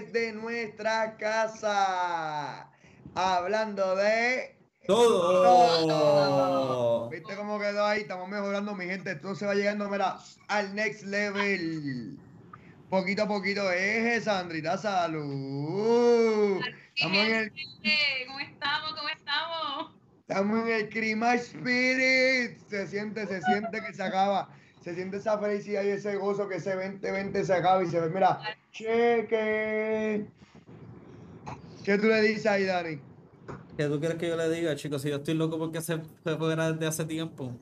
desde nuestra casa. Hablando de todo. ¿Viste cómo quedó ahí? Estamos mejorando, mi gente. Esto se va llegando, mira, al next level. Poquito a poquito. Eje, Sandrita, salud. Estamos en el... ¿Cómo estamos? ¿Cómo estamos? Estamos en el Crima Spirit. Se siente, se siente que se acaba. Se siente esa felicidad y ese gozo que ese 2020 se acaba y se ve. Mira, cheque. ¿Qué tú le dices ahí, Dani? ¿Qué tú quieres que yo le diga, chicos? Si yo estoy loco porque se, se fuera desde hace tiempo.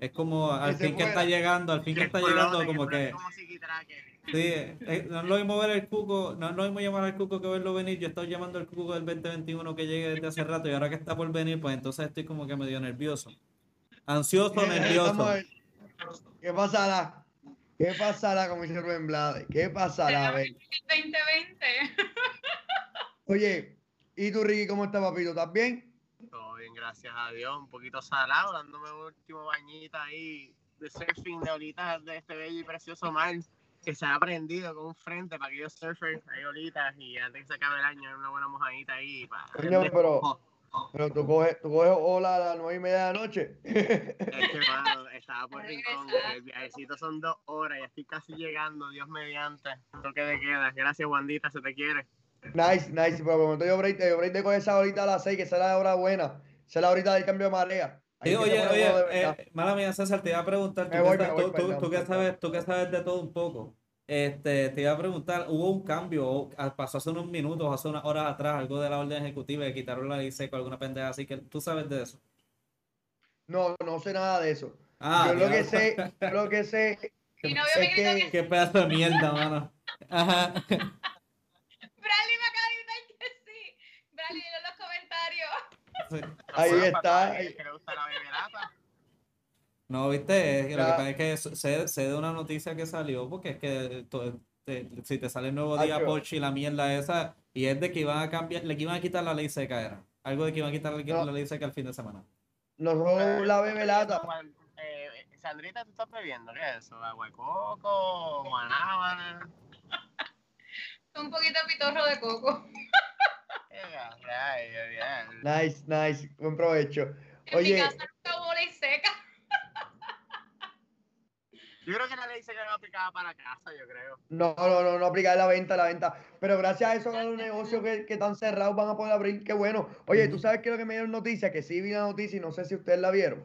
Es como al fin que está llegando, al fin que está llegando, como que. Sí, eh, no es lo mismo ver el cuco, no es lo mismo llamar al cuco que verlo venir. Yo estoy llamando al cuco del 2021 que llegue desde hace rato y ahora que está por venir, pues entonces estoy como que medio nervioso. Ansioso, nervioso. ¿Qué pasará? ¿Qué pasará con dice Rubén? ¿Qué pasará? A ver. 2020. Oye, ¿y tú, Ricky, cómo estás, papito? ¿Estás bien? Todo bien, gracias a Dios. Un poquito salado, dándome un último bañito ahí de surfing de olitas de este bello y precioso mar que se ha aprendido con un frente para aquellos surfers, hay olitas y antes que se acabe el año, una buena mojadita ahí. Para pero, pero tú coges, tú coges ola a las nueve y media de la noche. Es que, mano, estaba por rincón. El viajecito son dos horas y estoy casi llegando, Dios mediante. Toque de queda. Gracias, Wandita, se te quiere. Nice, nice. Pero por momento yo break, yo break de coger esa horita a las seis, que es la hora buena. Esa es la horita del cambio de marea. oye, oye, eh, mala mía, César, te iba a preguntar, tú, voy, que, tú, tú, tú, que sabes, tú que sabes de todo un poco. Este, te iba a preguntar, hubo un cambio, pasó hace unos minutos, hace unas horas atrás, algo de la orden ejecutiva que quitaron la ley seco, alguna pendeja así, que tú sabes de eso. No, no sé nada de eso. Ah, yo lo que sé, lo que sé es que... Qué pedazo de mierda, mano. Ajá. Bradley me acaba de gritar que sí. Bradley, en los comentarios. Ahí está. Que le gusta la beberata. No, viste, lo que pasa es que sé, sé, de una noticia que salió, porque es que si te sale el nuevo día Porsche y la mierda esa, y es de que iban a cambiar, le iban a quitar la ley seca, era. Algo de que iban a quitar la ley seca el fin de semana. No la bebelata. Eh, Sandrita, ¿tú estás bebiendo? ¿Qué es eso? ¿Agua de coco? ¿Guanábana? Un poquito pitorro de coco. nice, nice. Buen provecho. En Oye, mi casa nunca hubo ley seca. Yo creo que la ley se quedó aplicada para casa, yo creo. No, no, no, no aplicar la venta, la venta. Pero gracias a eso, a los negocios que, que, están cerrados van a poder abrir. Qué bueno. Oye, ¿tú sabes qué es lo que me dieron noticia? Que sí vi la noticia y no sé si ustedes la vieron.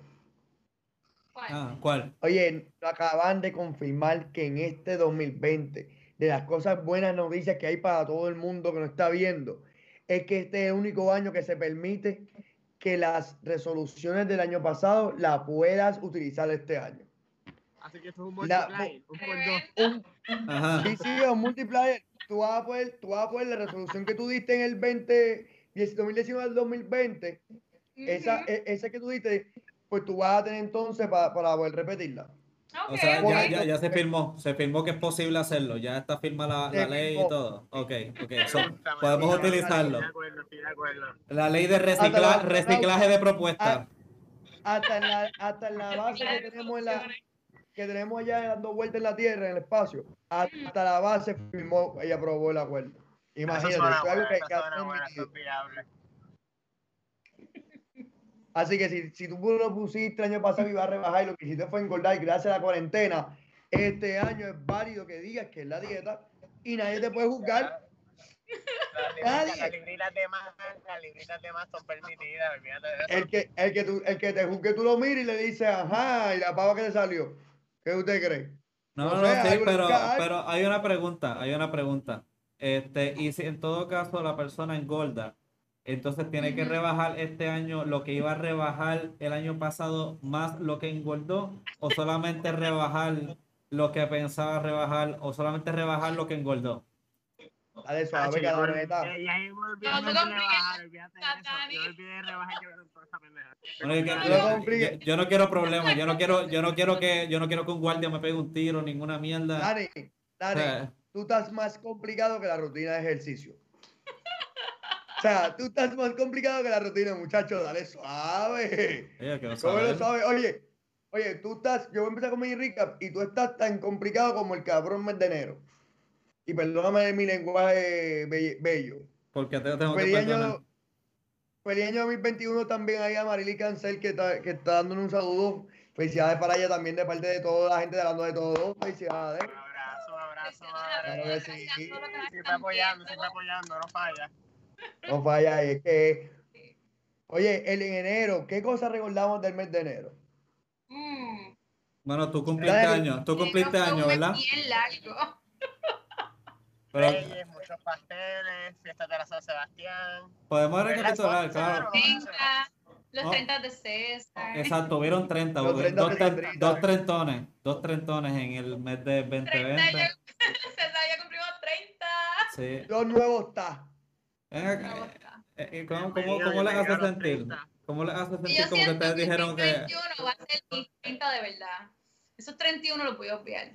¿Cuál? Ah, ¿cuál? Oye, acaban de confirmar que en este 2020, de las cosas buenas noticias que hay para todo el mundo que nos está viendo, es que este es el único año que se permite que las resoluciones del año pasado las puedas utilizar este año. Así que eso es un multiplayer, un por dos. Ajá. Sí, sí, es un multiplayer. Tú vas, a poder, tú vas a poder la resolución que tú diste en el 20, 2019 al 2020, esa, e, esa que tú diste, pues tú vas a tener entonces para, para poder repetirla. o sea, ya, ya, ya, se firmó, se firmó que es posible hacerlo, ya está firma la, la ley y todo. Ok, ok, so, podemos utilizarlo. La ley de recicla, reciclaje de propuestas. Hasta en la, hasta en la base que tenemos en la, que tenemos allá dando vueltas en la Tierra, en el espacio, hasta la base firmó y aprobó el acuerdo. Imagínate, es algo que, que Así que si, si tú lo pusiste el año pasado y ibas a rebajar y lo que hiciste fue engordar y gracias a la cuarentena, este año es válido que digas que es la dieta y nadie te puede juzgar. Las libritas de más, las libritas de más son permitidas, olvídate de eso. El que, el que, tú, el que te juzgue, tú lo mires y le dices, ajá, y la pava que te salió. ¿Qué usted cree? No, no, sí, pero, pero hay una pregunta, hay una pregunta. Este, y si en todo caso la persona engorda, entonces tiene que rebajar este año lo que iba a rebajar el año pasado más lo que engordó, o solamente rebajar lo que pensaba rebajar, o solamente rebajar lo que engordro. Dale suave, que la neta. Yo no quiero problemas, yo no quiero, yo no quiero que, yo no quiero que un guardia me pegue un tiro, ninguna mierda. Dani, Dani, tú estás más complicado que la rutina de ejercicio. O sea, tú estás más complicado que la rutina, muchachos, dale suave. Oye, oye, tú estás, yo voy a empezar con mi recap y tú estás tan complicado como el cabrón mes de enero. Y perdóname mi lenguaje bello. Porque te tengo feliz que año, feliz año 2021 también ahí a Marily Cancel que está, que está dando un saludo. Felicidades para ella también de parte de toda la gente de la de todos. Felicidades. Un abrazo, un abrazo. Claro que sí. Siempre apoyando, siempre apoyando, no falla. No falla, es que. Oye, el en enero, ¿qué cosas recordamos del mes de enero? Mm. Bueno, tú cumpliste año, tú cumpliste año, ¿verdad? Bien largo. Reyes, muchos pasteles, fiestas de la San Sebastián. Podemos recapitular, claro. los 30 de César. Exacto, hubieron 30, dos, dos, trentones, dos trentones en el mes de 2020. César ya cumplimos 30. Sí. Dos nuevos está. Eh, eh, ¿Cómo, cómo, cómo les hace sentir? ¿Cómo les hace sentir como que ustedes dijeron que... 31 va a ser mi 30 de verdad. Esos 31 los voy a obviar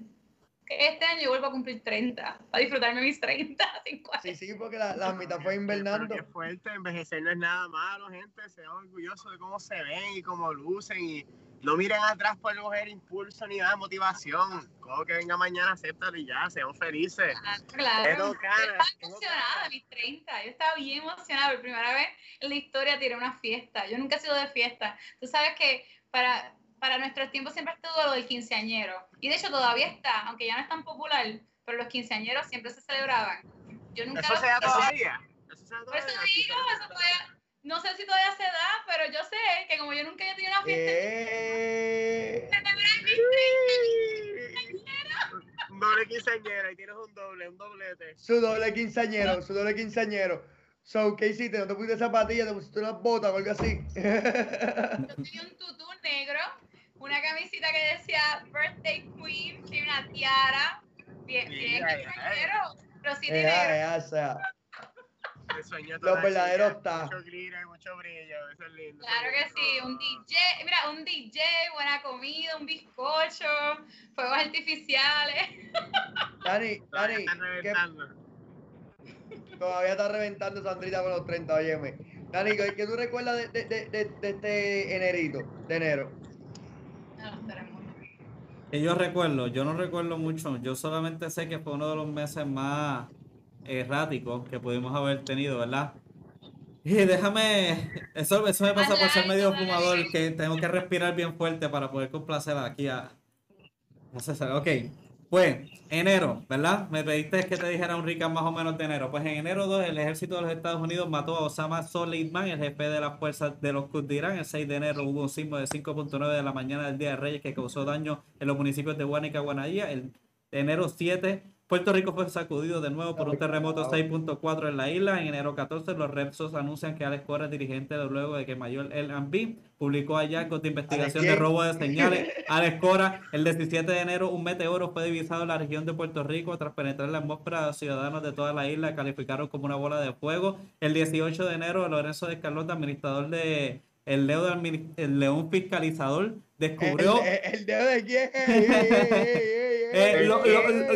este año yo vuelvo a cumplir 30, para disfrutarme mis 30, 50. Sí, sí, porque la, la mitad fue invernando. Qué fuerte, envejecer no es nada malo, gente, sean orgullosos de cómo se ven y cómo lucen y no miren atrás por coger impulso ni nada, motivación. Como que venga mañana, acéptalo y ya, sean felices. Ah, claro, yo estaba emocionada mis 30, yo estaba bien emocionada, por primera vez en la historia tiré una fiesta, yo nunca he sido de fiesta. Tú sabes que para para nuestros tiempos siempre estuvo lo del quinceañero. Y de hecho todavía está, aunque ya no es tan popular, pero los quinceañeros siempre se celebraban. Yo nunca ¿Eso se da todavía? ¿Eso se da todavía? Por eso digo, eso todavía, no sé si todavía se da, pero yo sé que como yo nunca he tenido una fiesta, eh... Un doble quinceañero, y tienes un doble, un doblete. Su doble quinceañero, su doble quinceañero. So, ¿qué hiciste? ¿No te pusiste zapatillas? ¿Te pusiste unas botas o algo así? Yo tenía un tutú negro una camisita que decía Birthday Queen, tiene una tiara, bien, bien pero sí tiene. Ya, Los verdaderos está. Mucho glitter, mucho brillo, eso es lindo. Claro que sí, un DJ, mira, un DJ, buena comida, un bizcocho, fuegos artificiales. Dani, Dani, todavía está reventando Sandrita con los 30, óyeme. Dani, ¿qué tú recuerdas de, de, de, de, de este enerito, de enero? Que yo recuerdo, yo no recuerdo mucho, yo solamente sé que fue uno de los meses más erráticos que pudimos haber tenido, ¿verdad? Y déjame, eso, eso me pasa por ser medio fumador, que tengo que respirar bien fuerte para poder complacer aquí a... No sé, ok. Pues, enero, ¿verdad? Me pediste que te dijera un recap más o menos de enero. Pues en enero 2, el ejército de los Estados Unidos mató a Osama Soleimán, el jefe de las fuerzas de los Kurds. El 6 de enero hubo un sismo de 5.9 de la mañana del Día de Reyes que causó daño en los municipios de Guanica y Guanadía. El enero 7 Puerto Rico fue sacudido de nuevo por un terremoto 6.4 en la isla. En enero 14, los Repsos anuncian que Alex Cora, dirigente de luego de que Mayor El Ambi publicó hallazgos de investigación de robo de señales. Alex Cora, el 17 de enero, un meteoro fue divisado en la región de Puerto Rico tras penetrar la atmósfera. Los ciudadanos de toda la isla calificaron como una bola de fuego. El 18 de enero, Lorenzo de Carlota, administrador de el, el León Fiscalizador, descubrió. ¿El, dedo de quién?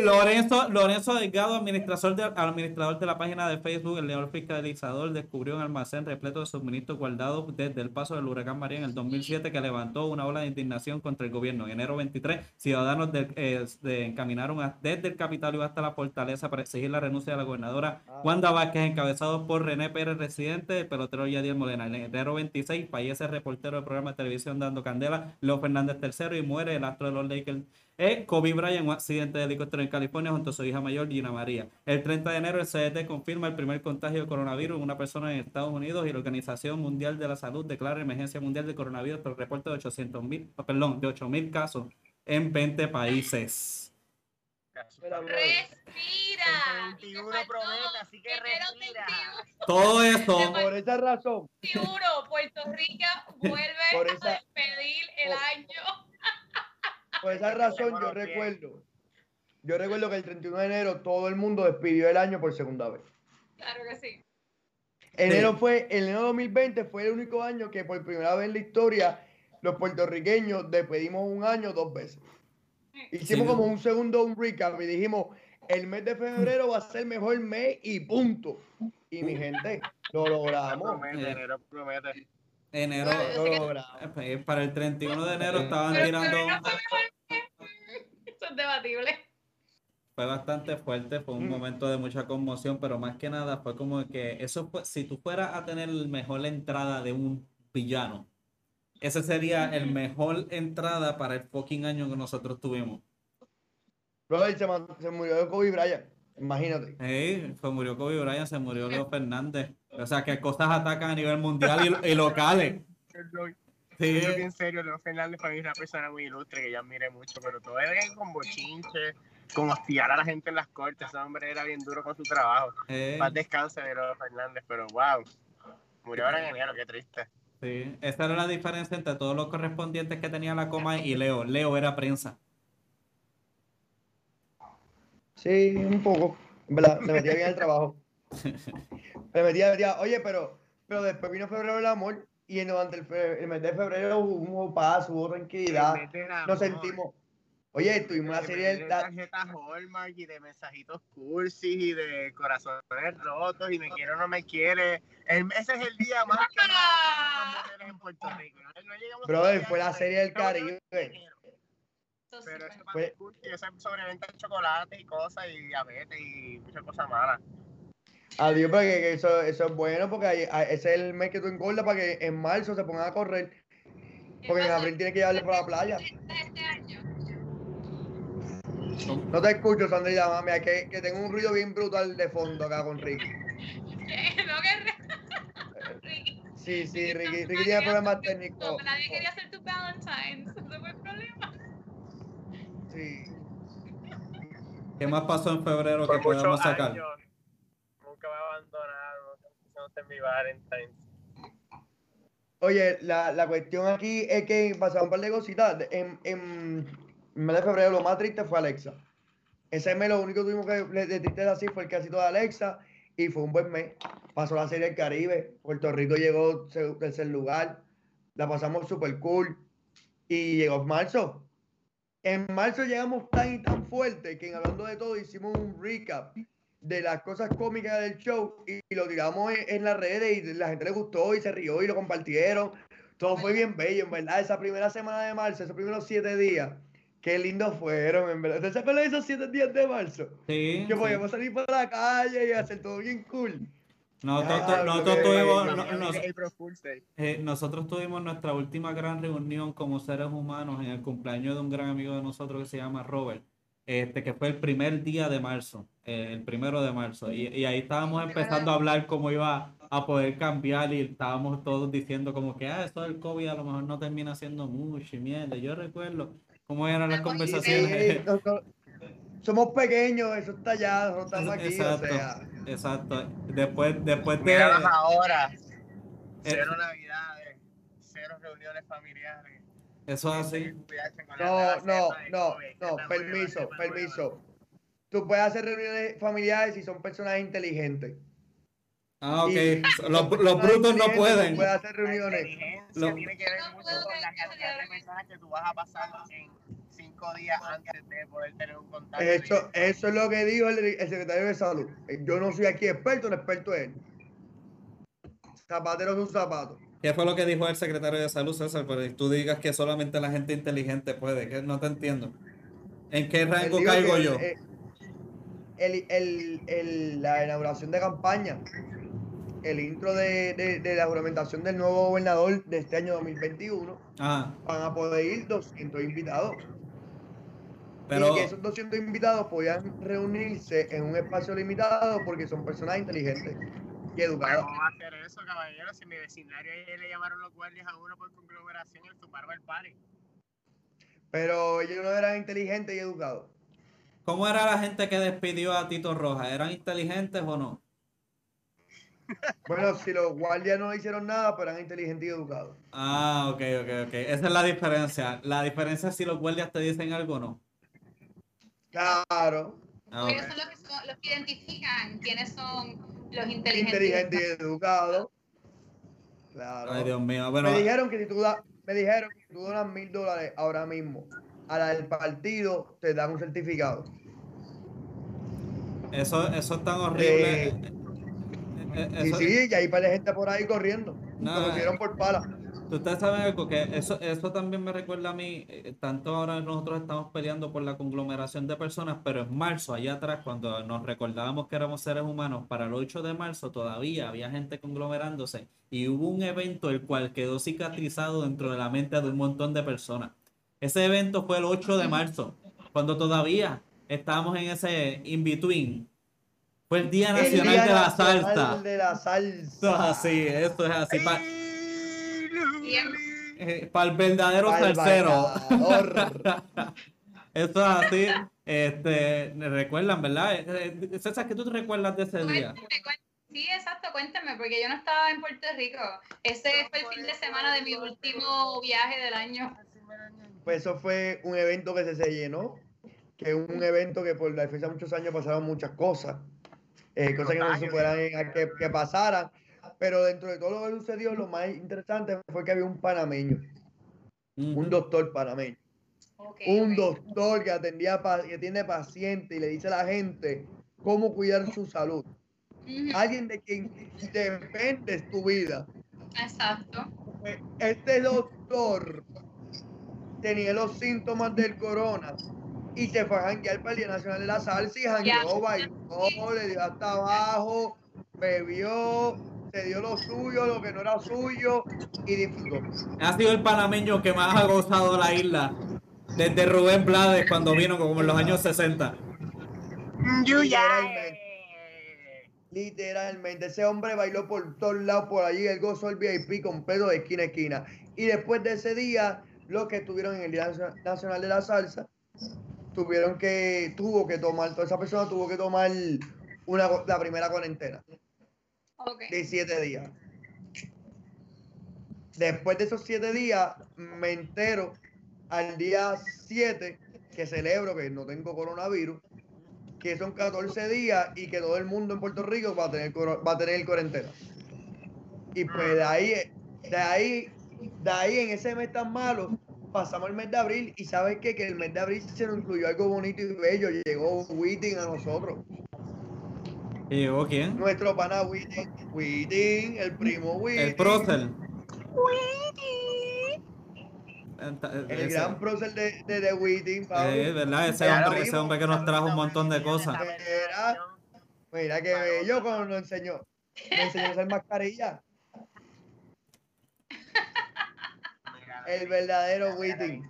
Lorenzo, Lorenzo Delgado, administrador de, administrador de la página de Facebook, el león fiscalizador, descubrió un almacén repleto de suministros guardados desde el paso del huracán María en el 2007 que levantó una ola de indignación contra el gobierno. En enero 23, ciudadanos eh, de, encaminaron desde el Capitolio hasta la fortaleza para exigir la renuncia de la gobernadora ah. Wanda Vázquez, encabezados por René Pérez, residente, el pelotero Yadier Molena. En enero 26, fallece el reportero del programa de televisión Dando Candela, Fernández III, y muere el astro de los Lakers eh, Kobe Bryant, un accidente de helicóptero en California junto a su hija mayor Gina María. El 30 de enero el CDT confirma el primer contagio de coronavirus en una persona en Estados Unidos y la Organización Mundial de la Salud declara emergencia mundial de coronavirus por reporte de 800 mil, perdón, de 8 mil casos en 20 países. Respira. así que respira. Todo eso. Por esa razón. Puerto Rico vuelve a despedir el año. Por esa razón yo recuerdo, yo recuerdo que el 31 de enero todo el mundo despidió el año por segunda vez. Claro que sí. Enero fue, el enero 2020 fue el único año que por primera vez en la historia los puertorriqueños despedimos un año dos veces. Hicimos como un segundo un recap y dijimos, el mes de febrero va a ser el mejor mes y punto. Y mi gente, lo logramos. enero promete. Enero, eh, para el 31 de enero estaban tirando. Eso es debatible. fue bastante fuerte, fue un mm. momento de mucha conmoción, pero más que nada fue como que eso fue, si tú fueras a tener la mejor entrada de un villano, esa sería el mejor entrada para el fucking año que nosotros tuvimos. Bro, se, se murió Kobe Bryant, imagínate. Sí, se murió Kobe Bryant, se murió Leo Fernández. O sea, que cosas atacan a nivel mundial y, locales. Sí. Yo en serio, Leo Fernández para mí es una persona muy ilustre que yo admire mucho, pero todo era con bochinche, con hostiar a la gente en las cortes. Ese hombre era bien duro con su trabajo. Eh. Más descanse de Leo Fernández, pero wow. Murió ahora en enero, qué triste. Sí, esa era la diferencia entre todos los correspondientes que tenía la coma y Leo. Leo era prensa. Sí, un poco. ¿verdad? Se metía bien el trabajo. Se metía, metía, oye, pero, pero después vino febrero el amor y en, durante el, el mes de febrero hubo paz, hubo tranquilidad. Nos sentimos, Oye, tuvimos una serie de tarjetas Hallmark y de mensajitos cursis y de corazones rotos y me quiere o no me quiere. ese es el día más que en Puerto Rico. No Brother, fue la serie del Caribe. Pero eso fue cursi, eso es sobreventa de chocolate y cosas y diabetes y muchas cosas malas. Adiós, porque eso, eso es bueno porque ese es el mes que tú engordas para que en marzo se pongan a correr. Porque en abril tiene que llevarle por la playa. No te escucho, Sandrita, mami, que, que tengo un ruido bien brutal de fondo acá con Ricky. ¿No que Ricky? Sí, sí, Ricky, Ricky tiene problemas técnicos. Nadie quería hacer tu Valentine's, ese fue el problema. Sí. ¿Qué más pasó en febrero que podemos sacar? nunca me abandonaron, no sé mi Valentine's. Oye, la, la cuestión aquí es que pasaron un par de cositas. En, en en mes de febrero lo más triste fue Alexa. Ese mes lo único que tuvimos que de tristeza así fue el casito de Alexa y fue un buen mes. Pasó la Serie del Caribe, Puerto Rico llegó tercer lugar, la pasamos súper cool y llegó marzo. En marzo llegamos tan y tan fuerte que en hablando de todo hicimos un recap de las cosas cómicas del show y, lo tiramos en, en, las redes y la gente le gustó y se rió y lo compartieron. Todo fue bien bello, en verdad. Esa primera semana de marzo, esos primeros siete días, Qué lindos fueron, en verdad. ¿Te acuerdas de esos siete días de marzo? Sí. Que podíamos salir por la calle y hacer todo bien cool. Nosotros, nosotros, tuvimos, eh, nosotros tuvimos nuestra última gran reunión como seres humanos en el cumpleaños de un gran amigo de nosotros que se llama Robert, este que fue el primer día de marzo, eh, el primero de marzo, y, y, ahí estábamos empezando a hablar cómo iba a poder cambiar y estábamos todos diciendo como que, ah, esto del COVID a lo mejor no termina siendo mucho y mierda. Yo recuerdo ¿Cómo eran las conversaciones? somos pequeños, eso está allá, no estamos aquí, exacto, o sea. Exacto. Después, después de. ahora. Eh, cero navidades, cero reuniones familiares. Eso es así. No, no, no, no, permiso, permiso. Tú puedes hacer reuniones familiares si son personas inteligentes. Ah, ok. los, los brutos no pueden. Puede hacer reuniones. Lo... tiene que ver mucho con la cantidad de mensajes que tú vas a pasar en cinco días antes de poder tener un contacto. Eso, eso es lo que dijo el, el, secretario de salud. Yo no soy aquí experto, el experto es él. Zapatero es un zapato. ¿Qué fue lo que dijo el secretario de salud, César? Pero tú digas que solamente la gente inteligente puede, que no te entiendo. ¿En qué rango caigo yo? El, el, el, la inauguración de campaña el intro de, de, la juramentación del nuevo gobernador de este año 2021, van a poder ir 200 invitados. Pero... Y que esos 200 invitados podían reunirse en un espacio limitado porque son personas inteligentes y educadas. ¿Cómo va a hacer eso, caballero? Si mi vecindario le llamaron los guardias a uno por conglomeración, el tumbaron el party. Pero ellos no eran inteligentes y educados. ¿Cómo era la gente que despidió a Tito Roja? ¿Eran inteligentes o no? Bueno, si los guardias no hicieron nada, pero eran inteligentes y educados. Ah, ok, ok, ok. Esa es la diferencia. La diferencia es si los guardias te dicen algo o no. Claro. Ah, Ellos son los que, son los que identifican quiénes son los inteligentes. Inteligentes y educados. Claro. Ay, Dios mío. me dijeron que si tú das, me dijeron que si tú donas mil dólares ahora mismo a la del partido, te dan un certificado. Eso, eso es tan horrible. Eh, sí, sí, y hay para gente por ahí corriendo. No, lo hicieron por pala. Ustedes saben algo que eso, eso también me recuerda a mí, eh, tanto ahora nosotros estamos peleando por la conglomeración de personas, pero en marzo, allá atrás, cuando nos recordábamos que éramos seres humanos, para el 8 de marzo todavía había gente conglomerándose y hubo un evento el cual quedó cicatrizado dentro de la mente de un montón de personas. Ese evento fue el 8 de marzo, cuando todavía estábamos en ese in-between. Fue el Día Nacional de la Salsa. De la salsa. Eso es así, eso es así. Eh, para el verdadero salsero. Eso es así. Este, recuerdan, ¿verdad? Eh, eh, César, ¿qué tú te recuerdas de ese día? Sí, exacto, cuéntame, porque yo no estaba en Puerto Rico. Ese fue el fin de semana de mi último viaje del año. Pues eso fue un evento que se, se llenó, que es un evento que por la defensa de muchos años pasaron muchas cosas, cosas que no se fueran que, que pasaran pero dentro de todo lo que sucedió, lo más interesante fue que había un panameño, un doctor panameño. un doctor que atendía, que tiene pacientes y le dice a la gente cómo cuidar su salud. Alguien de quien depende tu vida. Exacto. Este doctor tenía los síntomas del corona y se fue a janguear para el Día Nacional de la Salsa y jangueó, bailó, le dio hasta abajo, bebió, dio lo suyo, lo que no era suyo y disfrutó. Ha sido el panameño que más ha gozado la isla desde Rubén Blades cuando vino como en los años 60. Literalmente, literalmente, ese hombre bailó por todos lados por allí, el gozó el VIP completo de esquina a esquina. Y después de ese día, los que estuvieron en el Día Nacional de la Salsa, tuvieron que, tuvo que tomar, toda esa persona tuvo que tomar una, la primera cuarentena de siete días. Después de esos siete días, me entero al día 7 que celebro que no tengo coronavirus, que son 14 días y que todo el mundo en Puerto Rico va a tener, va a tener cuarentena. Y pues de ahí, de ahí, de ahí en ese mes tan malo, pasamos el mes de abril y sabes qué? que el mes de abril se nos incluyó algo bonito y bello, llegó Witting a nosotros. ¿Y llegó quién? Nuestro pana Witting, Witting, el primo Witting. El prócer. El gran prócer de, de Witting, Eh, ¿verdad? Ese hombre, ese hombre que nos trajo un montón de cosas. Mira, mira que bello cuando nos enseñó. Nos enseñó a hacer mascarilla. El verdadero Witting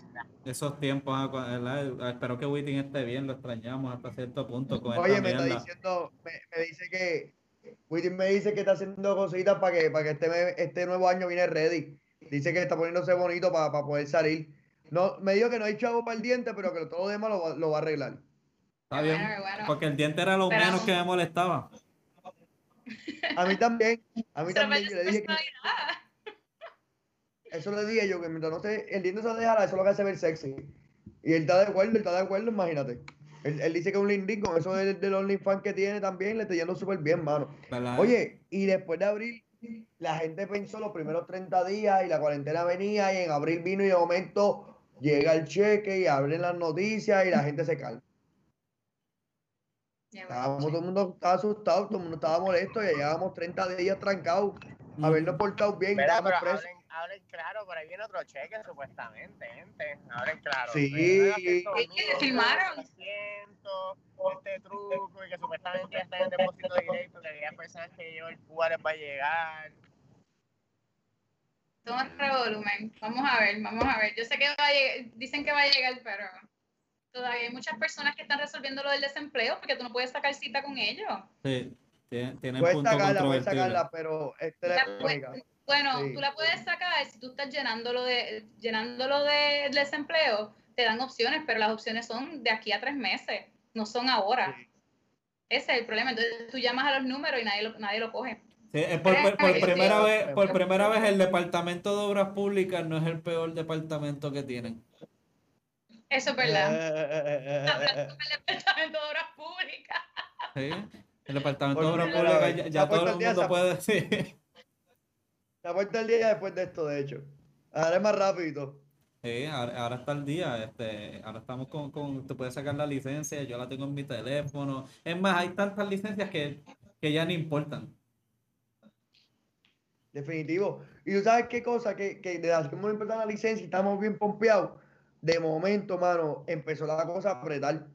esos tiempos, ah, espero que Witting esté bien, lo extrañamos hasta cierto punto. Con Oye, me está diciendo, me, dice que Witting me dice que está haciendo cositas para que, para que este, este nuevo año viene ready. Dice que está poniéndose bonito para, poder salir. No, me dijo que no hay chavo para el diente, pero que todo lo demás lo, va a arreglar. Está bien, porque el diente era lo menos que me molestaba. A mí también, a mí también. Yo le dije que, eso le dije yo, que mientras no te, el diente se dejar, eso es lo que hace ver sexy. Y él está de acuerdo, él está de acuerdo, imagínate. Él, dice que es un lindín con eso del, del OnlyFans que tiene también, le está yendo súper bien, mano. Oye, y después de abril, la gente pensó los primeros 30 días y la cuarentena venía y en abril vino y de momento llega el cheque y abren las noticias y la gente se calma. Estábamos, todo el mundo estaba asustado, todo el mundo estaba molesto y llevábamos 30 días trancados, habernos portado bien, estábamos presos hablen claro, por ahí viene otro cheque supuestamente, gente. Hablen claro. Sí. que filmaron. Este truco y que supuestamente ya está en depósito directo, que aquellas personas que llevan el les va a llegar. Toma volumen. Vamos a ver, vamos a ver. Yo sé que va a llegar, dicen que va a llegar, pero todavía hay muchas personas que están resolviendo lo del desempleo porque tú no puedes sacar cita con ellos. Sí, tienen puedes sacarla, puedes sacarla, pero es bueno, tú la puedes sacar si tú estás llenándolo de, llenándolo de, desempleo, te dan opciones, pero las opciones son de aquí a tres meses, no son ahora. Ese es el problema. Entonces tú llamas a los números y nadie lo, nadie lo coge. Sí, por, primera vez, por primera vez el Departamento de Obras Públicas no es el peor departamento que tienen. Eso es verdad. el Departamento de Obras Públicas. Sí, el Departamento de Obras Públicas ya, ya todo el mundo puede decir. Ha puesto el día después de esto, de hecho. Ahora es más rápido. Sí, ahora, está el día. Este, ahora estamos con, con. Tú puedes sacar la licencia, yo la tengo en mi teléfono. Es más, hay tantas licencias que, que ya no importan. Definitivo. Y tú sabes qué cosa, que, que desde que hemos empezado la licencia y estamos bien pompeados, de momento, mano, empezó la cosa a apretar.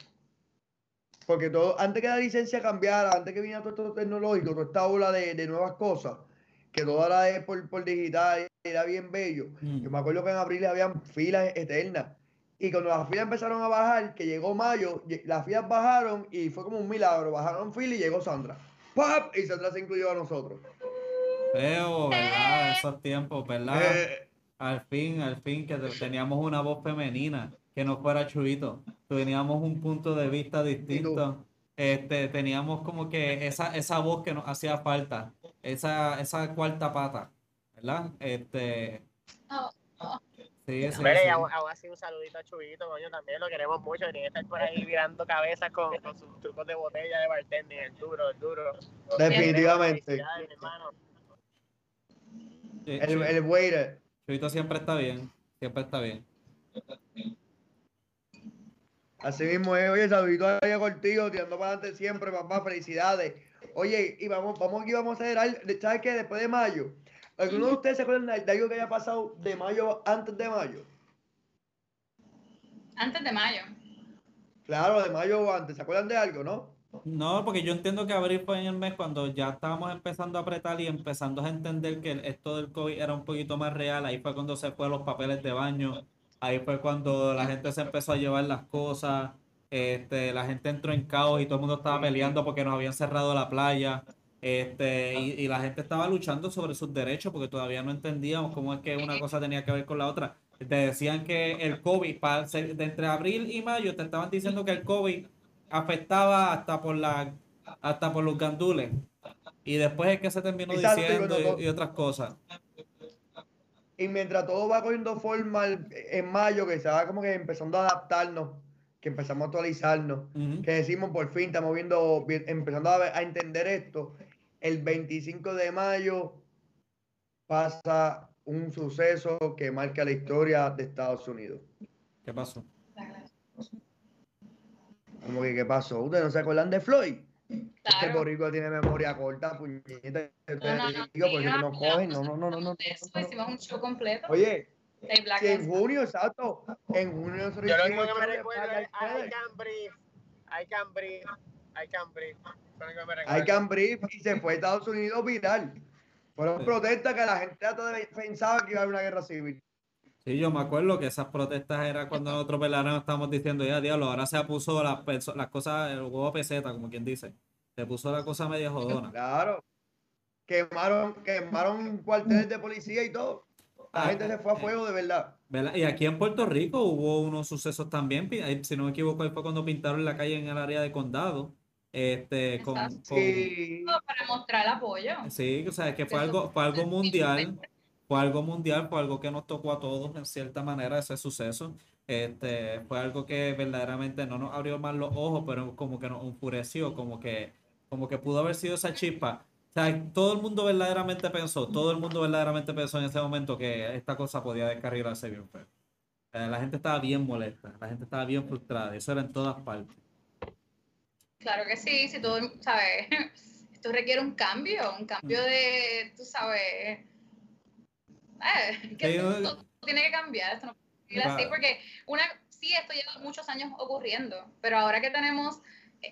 Porque todo, antes que la licencia cambiara, antes que viniera todo esto tecnológico, toda esta ola de, de nuevas cosas, que todo era de por, por digital, era bien bello. Mm. Yo me acuerdo que en abril habían filas eternas. Y cuando las filas empezaron a bajar, que llegó mayo, las filas bajaron y fue como un milagro. Bajaron filas y llegó Sandra. ¡Pap! Y Sandra se incluyó a nosotros. Feo, ¿verdad? Esos tiempos, ¿verdad? Eh, Al fin, al fin, que te- teníamos una voz femenina, que no fuera chubito. Teníamos un punto de vista distinto. Este, teníamos como que esa, esa voz que nos hacía falta, esa, esa cuarta pata, ¿verdad? Este, Oh, oh. sí, sí, Mire, y sí. un saludito a Chubito, coño, también lo queremos mucho. Tiene que estar por ahí virando cabezas con, con sus trucos de botella de bartending, el duro, el duro. definitivamente. El, el waiter. Chubito siempre está bien, siempre está bien. Así mismo es. Oye, saludito a Cortillo, tirando para adelante siempre, papá. Felicidades. Oye, y vamos, vamos aquí, vamos a hacer algo. ¿Sabes qué? Después de mayo. ¿Alguno de ustedes se acuerdan de algo que haya pasado de mayo antes de mayo? Antes de mayo. Claro, de mayo o antes. ¿Se acuerdan de algo, no? No, porque yo entiendo que abril fue en el mes cuando ya estábamos empezando a apretar y empezando a entender que esto del COVID era un poquito más real. Ahí fue cuando se fue los papeles de baño. Ahí fue cuando la gente se empezó a llevar las cosas. Este, la gente entró en caos y todo el mundo estaba peleando porque nos habían cerrado la playa. Este, y, y la gente estaba luchando sobre sus derechos porque todavía no entendíamos cómo es que una cosa tenía que ver con la otra. Te decían que el COVID, para, de entre abril y mayo, te estaban diciendo que el COVID afectaba hasta por la hasta por los gandules. Y después es que se terminó Exacto, diciendo y, y otras cosas. Y mientras todo va cogiendo forma en mayo, que se va como que empezando a adaptarnos, que empezamos a actualizarnos, que decimos por fin estamos viendo, vi- empezando a, ver- a entender esto, el 25 de mayo pasa un suceso que marca la historia de Estados Unidos. ¿Qué pasó? Como que, ¿qué pasó? ¿Ustedes no se acuerdan de Floyd? Este boricua tiene memoria corta, puñeta. No, no, no, digo, no, no cogen, no, no, no, no, no. De eso hicimos un show completo. Oye, de Black si en junio, exacto, en junio nosotros Yo lo único que me recuerdo es I can breathe, I can breathe, I can breathe. Can y se fue a Estados Unidos viral. Fueron Sí. protestas que la gente pensaba que iba a haber una guerra civil. Sí, yo me acuerdo que esas protestas era cuando nosotros verdaderamente estábamos diciendo, ya diablo, ahora se puso las cosas, el huevo peseta, como quien dice. Se puso la cosa media jodona. Claro. Quemaron, quemaron cuarteles de policía y todo. La Ah, gente se fue a fuego de verdad. ¿Verdad? Y aquí en Puerto Rico hubo unos sucesos también, si no me equivoco, ahí fue cuando pintaron la calle en el área de condado. Este, con, Exacto. con- Sí. Para mostrar apoyo. sí, o sea, que fue algo, fue algo mundial, fue algo mundial, fue algo que nos tocó a todos en cierta manera ese suceso. Este, fue algo que verdaderamente no nos abrió más los ojos, pero como que nos enfureció, como que, como que pudo haber sido esa chispa. O sea, todo el mundo verdaderamente pensó, todo el mundo verdaderamente pensó en ese momento que esta cosa podía descarrilarse bien feo. La gente estaba bien molesta, la gente estaba bien frustrada, eso era en todas partes. Claro que sí, si todo, ¿sabes? Esto requiere un cambio, un cambio de, tú sabes, eh, que todo tiene que cambiar, esto no puede seguir así, Va. porque una, sí, esto lleva muchos años ocurriendo, pero ahora que tenemos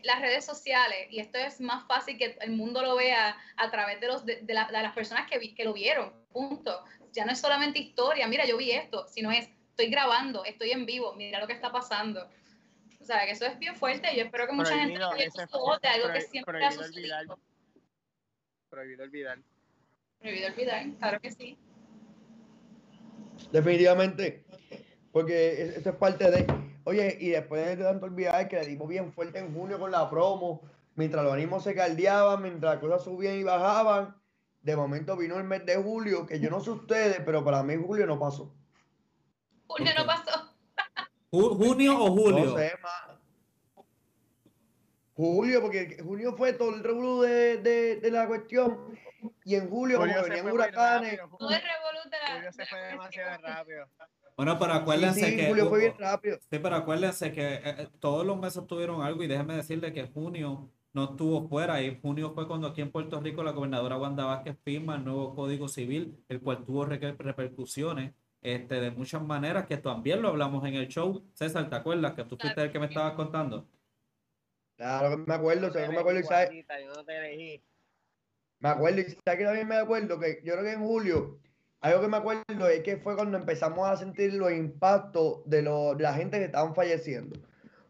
las redes sociales y esto es más fácil que el mundo lo vea a través de, los, de, de la- de las personas que, vi- que lo vieron, punto. Ya no es solamente historia, mira, yo vi esto, sino es, estoy grabando, estoy en vivo, mira lo que está pasando. O sea, que eso es bien fuerte y yo espero que mucha gente de algo que siempre ha sucedido. olvidar. Prohibido olvidar. Prohibido olvidar, claro que sí. Definitivamente. Porque es- eso es parte de. Oye, y después de tanto olvidar que le dimos bien fuerte en junio con la promo, mientras los ánimos se caldeaban, mientras las cosas subían y bajaban, de momento vino el mes de julio, que yo no sé ustedes, pero para mí julio no pasó. Julio no pasó. Ju- ¿Junio o julio? No sé, más. Julio, porque junio fue todo el revuelo de, de, de la cuestión. Y en julio, Julio como venían huracanes. rápido, Todo el revolú de la. Julio se fue demasiado cuestión. rápido. Bueno, pero acuérdense sí, que julio fue bien hubo- rápido. Sí, pero acuérdense que eh, eh, todos los meses tuvieron algo y déjenme decirle que junio no estuvo fuera. Y junio fue cuando aquí en Puerto Rico la gobernadora Wanda Vázquez firma el nuevo Código Civil, el cual tuvo repercusiones este, de muchas maneras, que también lo hablamos en el show. César, ¿te acuerdas que tú fuiste el que me estabas contando? Claro que me acuerdo, me acuerdo, Me acuerdo, y sabes que también me acuerdo que yo creo que en julio, algo que me acuerdo es que fue cuando empezamos a sentir los impactos de, de la gente que estaban falleciendo.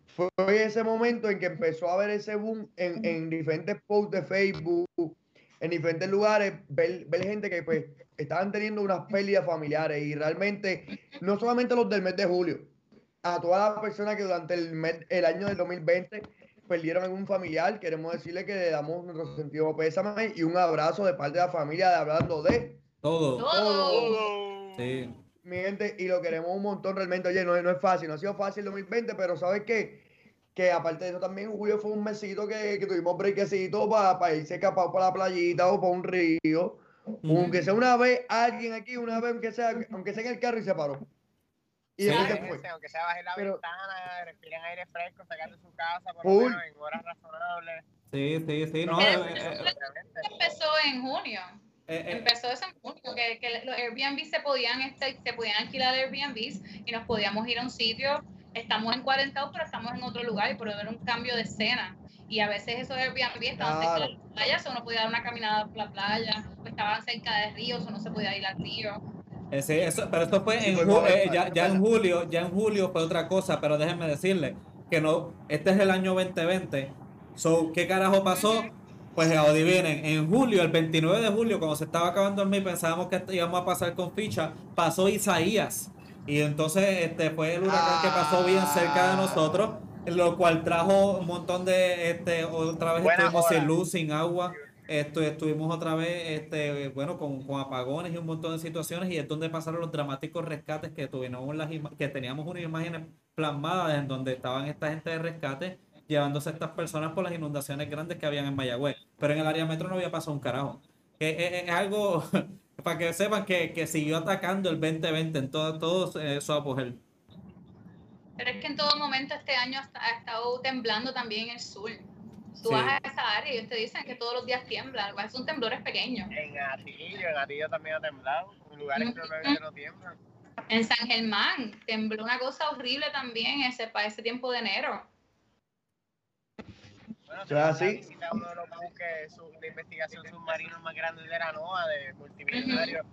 Fue ese momento en que empezó a haber ese boom en, en diferentes posts de Facebook, en diferentes lugares, ver, ver, gente que pues estaban teniendo unas pérdidas familiares. Y realmente no solamente los del mes de julio, a todas las personas que durante el, mes, el año del 2020 perdieron a un familiar, queremos decirle que le damos nuestro sentido pésame y un abrazo de parte de la familia de hablando de todo. Todo. Sí. Mi gente, y lo queremos un montón realmente. Oye, no, no es fácil, no ha sido fácil el 2020, pero ¿sabes qué? que aparte de eso también julio fue un mesito que, que tuvimos brequecito para pa irse escapado para la playita o para un río. Aunque sea una vez alguien aquí, una vez aunque sea, aunque sea en el carro y se paró. Y sí, se fue. Aunque sea bajar la ventana, respiren aire fresco, sacar de su casa por lo menos en horas razonables. Sí, sí, sí. No, eh, eh, empezó en junio. Eh, empezó eso en junio, que, que los Airbnb se podían, este, se podían alquilar Airbnbs y nos podíamos ir a un sitio estamos en 40, pero estamos en otro lugar y por haber un cambio de escena. Y a veces esos Airbnb estaban cerca de la playa, o no podía dar una caminada por la playa, o estaban cerca de ríos, o no se podía ir al río. Sí, eso, pero esto fue en, eh, ya, ya, en julio, ya en julio fue otra cosa, pero déjenme decirle que no, este es el año 2020. So, ¿qué carajo pasó? Pues adivinen, en julio, el 29 de julio, cuando se estaba acabando el mes, pensábamos que íbamos a pasar con ficha, pasó Isaías. Y entonces este fue el huracán que pasó bien cerca de nosotros, lo cual trajo un montón de, este, otra vez estuvimos sin luz, sin agua, esto, estuvimos otra vez, este, bueno, con, con, apagones y un montón de situaciones y es donde pasaron los dramáticos rescates que tuvimos las que teníamos unas imágenes plasmadas en donde estaban esta gente de rescate llevándose a estas personas por las inundaciones grandes que habían en Mayagüez, pero en el área metro no había pasado un carajo. es algo para que sepan que, que, siguió atacando el 2020 en todo, todo eh, su apogeo. Pero es que en todo momento este año ha estado temblando también el sur. Tú vas a esa área y ellos te dicen que todos los días tiembla, son temblores pequeños. En Atillo, en Atillo también ha temblado, en lugares que no tiemblan. En San Germán tembló una cosa horrible también ese, para ese tiempo de enero. Bueno, se así? visita uno de los buques de investigación submarinos más grandes de la NOAA, de multimillonario.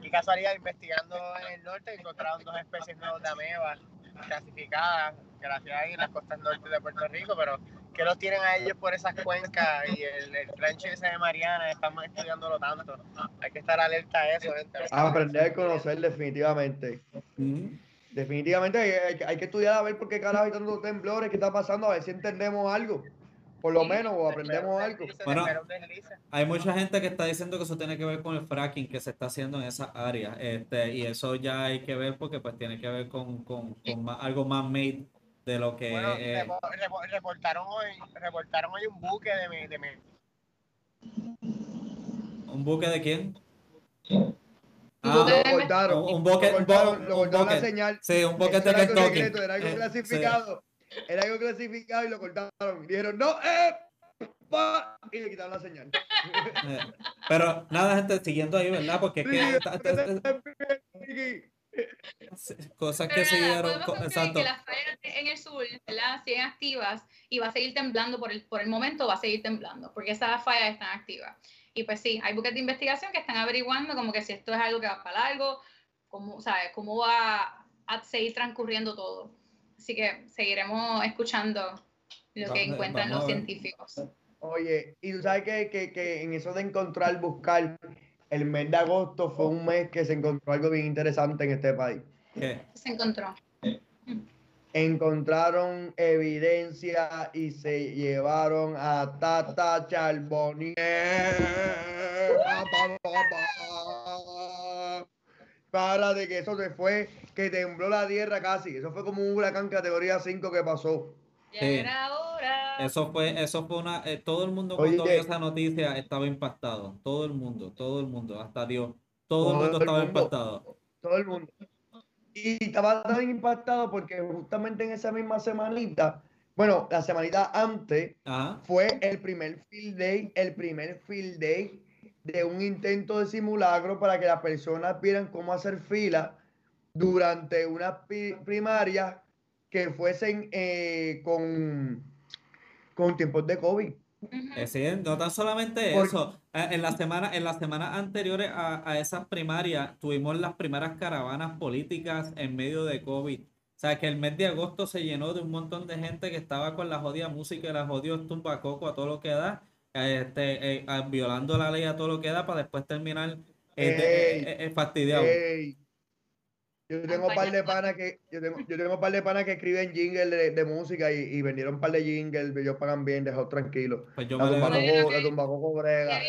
Y casualidad, investigando en el norte, encontraron dos especies nuevas de amebas clasificadas, gracias a en las costas norte de Puerto Rico, pero que los tienen a ellos por esas cuencas y el, el ese de Mariana, estamos estudiándolo tanto. Hay que estar alerta a eso, gente. Aprender a conocer definitivamente. Definitivamente hay, hay, que estudiar a ver por qué carajo hay tantos temblores, qué está pasando, a ver si entendemos algo por lo menos o aprendemos algo. Bueno, hay mucha gente que está diciendo que eso tiene que ver con el fracking que se está haciendo en esa área. Este, y eso ya hay que ver porque pues tiene que ver con, con, con algo más made de lo que bueno, reportaron hoy reportaron hoy un buque de, de, un buque de quién Ah, lo cortaron. Un, buque, lo cortaron, lo cortaron la señal. Sí, un buque de Kentucky. Era algo eh, clasificado. Era algo clasificado y lo cortaron. Dijeron, no, eh, y le quitaron la señal. Pero nada, gente, siguiendo ahí, ¿verdad? Porque es que. cosas que siguieron. Exacto. Que las fallas en el sur, ¿verdad? Siguen activas y va a seguir temblando por el, por el momento, va a seguir temblando, porque esas fallas están activas. Y pues sí, hay buques de investigación que están averiguando como que si esto es algo que va para largo, cómo, ¿sabes? cómo va a seguir transcurriendo todo. Así que seguiremos escuchando lo que encuentran los científicos. Oye, y tú sabes que, que, que, en eso de encontrar, buscar, el mes de agosto fue un mes que se encontró algo bien interesante en este país. ¿Qué? Se encontró. Encontraron evidencia y se llevaron a Tata Charbonnier. Para de que eso se fue que tembló la tierra casi. Eso fue como un huracán categoría 5 que pasó. Eso fue, eso fue una, eh, todo el mundo cuando vio esa noticia estaba impactado. Todo el mundo, todo el mundo, hasta Dios. Todo, el mundo estaba impactado. Todo el mundo. Y estaba tan impactado porque justamente en esa misma semanita bueno, la semanita antes fue el primer field day, el primer field day de un intento de simulacro para que las personas vieran cómo hacer fila durante unas primarias que fuesen eh, con, con tiempos de COVID. Eh, sí, no tan solamente eso. Eh, en las semanas, en las semanas anteriores a, a, esas primarias tuvimos las primeras caravanas políticas en medio de COVID. O sea, que el mes de agosto se llenó de un montón de gente que estaba con la jodida música y la jodida tumbacoco a todo lo que da, este, violando la ley a todo lo que da para después terminar fastidiado. Yo tengo un par de panas que, yo tengo, yo tengo un par de panas que escriben jingles de, de, música y, y, vendieron un par de jingles, ellos pagan bien, dejó tranquilo. Pues yo la tumba la tumbacoco brega.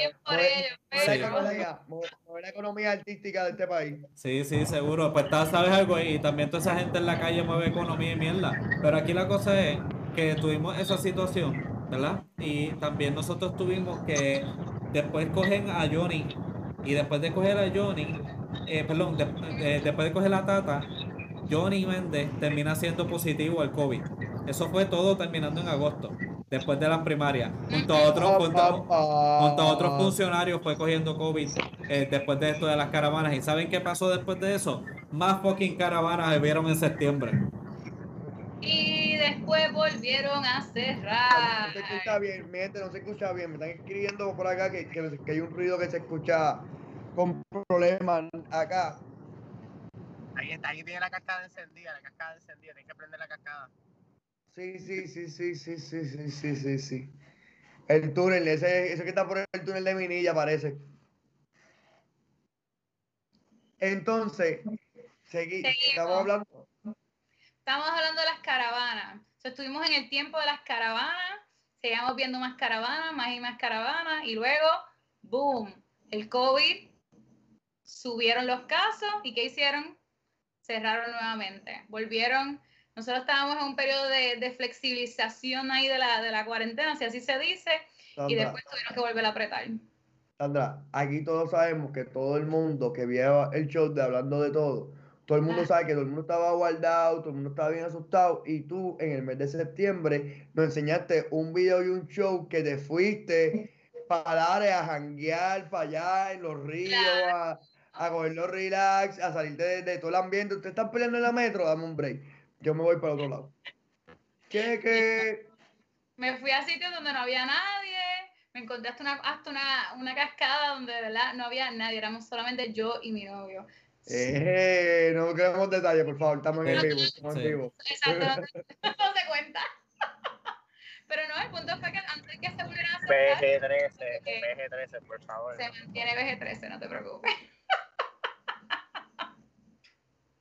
Mover la economía artística de este país. Sí, sí, seguro. Pues sabes algo, y también toda esa gente en la calle mueve economía y mierda. Pero aquí la cosa es que tuvimos esa situación, ¿verdad? Y también nosotros tuvimos que después cogen a Johnny y después de coger a Johnny eh, perdón, después de coger la tata, Johnny Méndez termina siendo positivo al COVID. Eso fue todo terminando en agosto, después de las primarias. Junto a otros, junto, a otros funcionarios fue cogiendo COVID eh, después de esto de las caravanas. ¿Y saben qué pasó después de eso? Más fucking caravanas se vieron en septiembre. Y después volvieron a cerrar. No se escucha bien, mi gente, no se escucha bien. Me están escribiendo por acá que, que hay un ruido que se escucha con problemas acá. Ahí está, ahí tiene la cascada encendida, la cascada encendida, tiene que prender la cascada. Sí, sí, sí, sí, sí, sí, sí, sí, sí, sí. El túnel, ese, ese que está por el túnel de Minilla parece. Entonces, seguí, estamos hablando. Estamos hablando de las caravanas. estuvimos en el tiempo de las caravanas, seguimos viendo más caravanas, más y más caravanas, y luego, boom, el COVID subieron los casos y ¿qué hicieron? Cerraron nuevamente. Volvieron, nosotros estábamos en un periodo de, flexibilización ahí de la, de la, cuarentena, si así se dice, y después tuvieron que volver a apretar. Sandra, aquí todos sabemos que todo el mundo que vio el show de Hablando de Todo, todo el mundo ah. sabe que todo el mundo estaba guardado, todo el mundo estaba bien asustado, y tú en el mes de septiembre nos enseñaste un video y un show que te fuiste para a janguear para allá en los ríos, a, a cogerlo relax, a salir de, todo el ambiente. Ustedes están peleando en la metro, dame un break. Yo me voy para otro lado. ¿Qué, qué? Me fui a sitios donde no había nadie. Me encontré hasta una, hasta una, una cascada donde de verdad no había nadie. Éramos solamente yo y mi novio. Eh, no queremos detalles, por favor. Estamos en vivo. Estamos en vivo. Exacto, no, no se cuenta. Pero no, el punto fue que antes que se volviera a BG13, BG13, por favor. Se mantiene BG13, no te preocupes.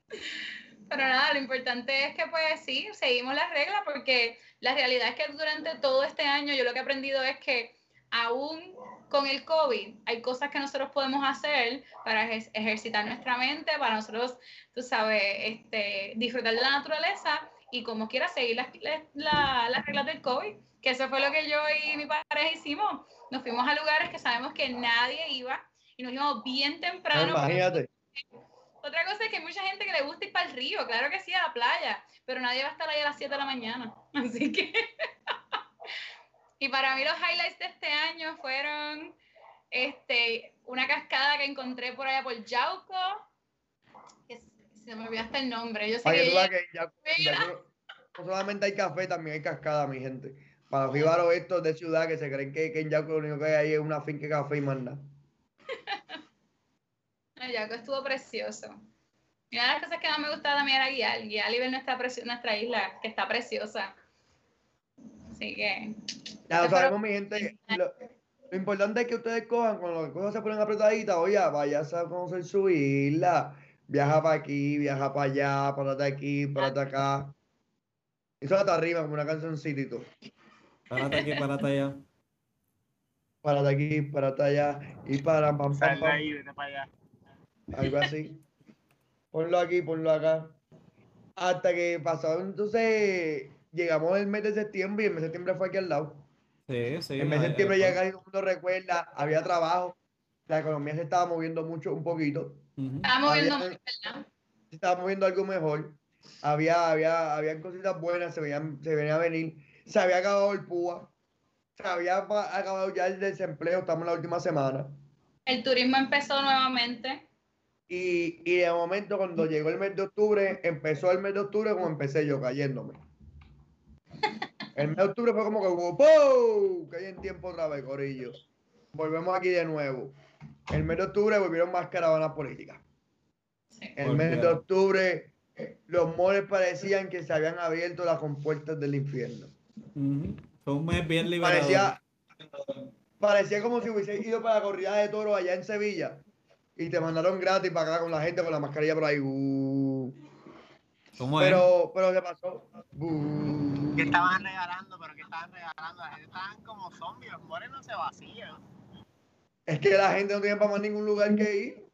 Pero nada, lo importante es que pues sí, seguimos las reglas porque la realidad es que durante todo este año yo lo que he aprendido es que aún con el COVID hay cosas que nosotros podemos hacer para ejercitar nuestra mente, para nosotros, tú sabes, este, disfrutar de la naturaleza y como quiera seguir las, las reglas del COVID, que eso fue lo que yo y mi pareja hicimos. Nos fuimos a lugares que sabemos que nadie iba y nos íbamos bien temprano. Imagínate. Otra cosa es que hay mucha gente que le gusta ir para el río, claro que sí, a la playa, pero nadie va a estar ahí a las 7 de la mañana. Así que. Y para mí los highlights de este año fueron este, una cascada que encontré por allá por Yauco. Que se me olvidó hasta el nombre. Yo sé que, no solamente hay café, también hay cascada, mi gente. Para los estos de ciudad que se creen que, que en Yauco lo único que hay ahí es una finca de café y manda. Yaco estuvo precioso. Y una de las cosas que más me gustaba también era guiar, guiar y ver nuestra, nuestra isla, que está preciosa. Así que. Ya lo sabemos, mi gente. Lo, importante es que ustedes cojan, cuando las cosas se ponen apretaditas, oye, vayas a conocer su isla. Viaja para aquí, viaja para allá, para aquí, para acá. Eso hasta arriba, como una canción y todo. Párate aquí, párate allá. Párate aquí, párate allá. Y para pam, pam, pam. Ahí, vete para allá algo así. ponlo aquí, ponlo acá. Hasta que pasó, entonces llegamos el mes de septiembre y el mes de septiembre fue aquí al lado. Sí, sí. El mes de septiembre ya casi todo el mundo recuerda, había trabajo, la economía se estaba moviendo mucho, un poquito. Estaba moviendo mucho, Se estaba moviendo algo mejor. Había, había, había cositas buenas, se venían, se venía a venir. se había acabado el PUA, se había acabado ya el desempleo, estamos en la última semana. El turismo empezó nuevamente. Y, y de momento, cuando llegó el mes de octubre, empezó el mes de octubre como empecé yo, cayéndome. El mes de octubre fue como que ¡pum! Caí en tiempo otra vez, Corillo. Volvemos aquí de nuevo. El mes de octubre volvieron más caravanas políticas. El mes de octubre, los moles parecían que se habían abierto las compuertas del infierno. Fue un mes bien liberador. Parecía, parecía como si hubiese ido para la corrida de toro allá en Sevilla y te mandaron gratis para acá con la gente con la mascarilla por ahí. Uh. ¿Cómo pero, pero se pasó. ¿Qué estaban regalando? ¿Pero qué estaban regalando? La gente estaban como zombies, los mores no se vacían. Es que la gente no tiene para más ningún lugar que ir.